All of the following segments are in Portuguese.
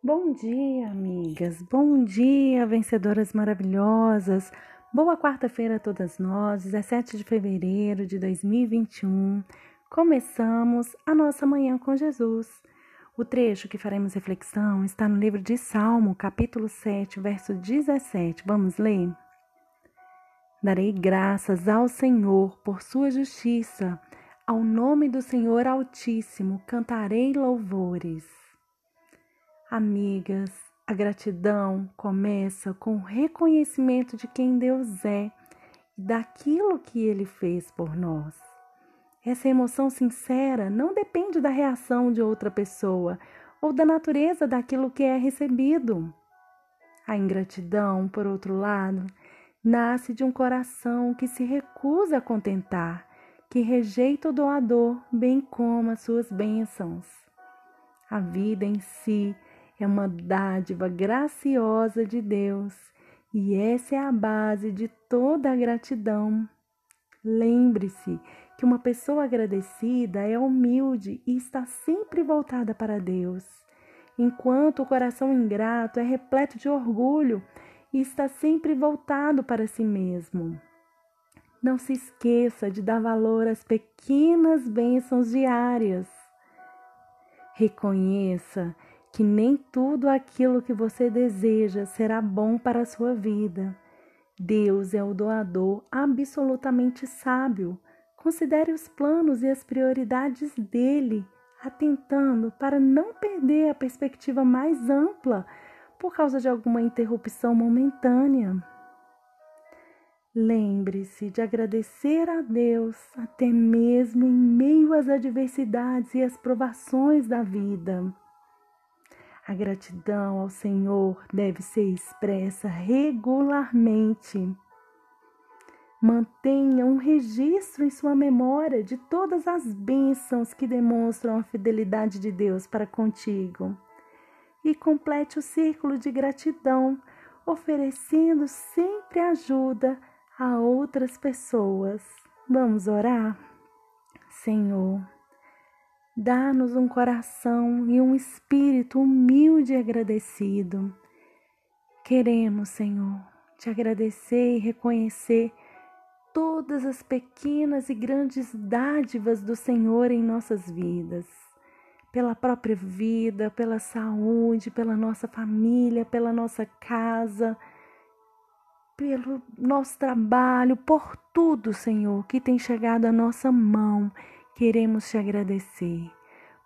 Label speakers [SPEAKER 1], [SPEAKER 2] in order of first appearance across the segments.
[SPEAKER 1] Bom dia, amigas. Bom dia, vencedoras maravilhosas. Boa quarta-feira a todas nós, 17 de fevereiro de 2021. Começamos a nossa manhã com Jesus. O trecho que faremos reflexão está no livro de Salmo, capítulo 7, verso 17. Vamos ler? Darei graças ao Senhor por sua justiça ao nome do Senhor Altíssimo cantarei louvores. Amigas, a gratidão começa com o reconhecimento de quem Deus é e daquilo que Ele fez por nós. Essa emoção sincera não depende da reação de outra pessoa ou da natureza daquilo que é recebido. A ingratidão, por outro lado, nasce de um coração que se recusa a contentar que rejeita o doador, bem como as suas bênçãos. A vida em si é uma dádiva graciosa de Deus e essa é a base de toda a gratidão. Lembre-se que uma pessoa agradecida é humilde e está sempre voltada para Deus, enquanto o coração ingrato é repleto de orgulho e está sempre voltado para si mesmo. Não se esqueça de dar valor às pequenas bênçãos diárias. Reconheça que nem tudo aquilo que você deseja será bom para a sua vida. Deus é o doador absolutamente sábio. Considere os planos e as prioridades dele, atentando para não perder a perspectiva mais ampla por causa de alguma interrupção momentânea. Lembre-se de agradecer a Deus até mesmo em meio às adversidades e às provações da vida. A gratidão ao Senhor deve ser expressa regularmente. Mantenha um registro em sua memória de todas as bênçãos que demonstram a fidelidade de Deus para contigo. E complete o círculo de gratidão, oferecendo sempre ajuda a outras pessoas. Vamos orar? Senhor, dá-nos um coração e um espírito humilde e agradecido. Queremos, Senhor, te agradecer e reconhecer todas as pequenas e grandes dádivas do Senhor em nossas vidas. Pela própria vida, pela saúde, pela nossa família, pela nossa casa pelo nosso trabalho, por tudo, Senhor, que tem chegado à nossa mão. Queremos te agradecer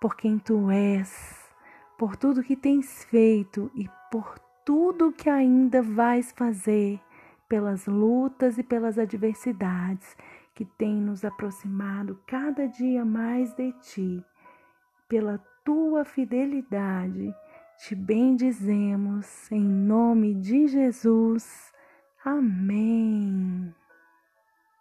[SPEAKER 1] por quem tu és, por tudo que tens feito e por tudo que ainda vais fazer, pelas lutas e pelas adversidades que têm nos aproximado cada dia mais de ti. Pela tua fidelidade, te bendizemos em nome de Jesus. Amém.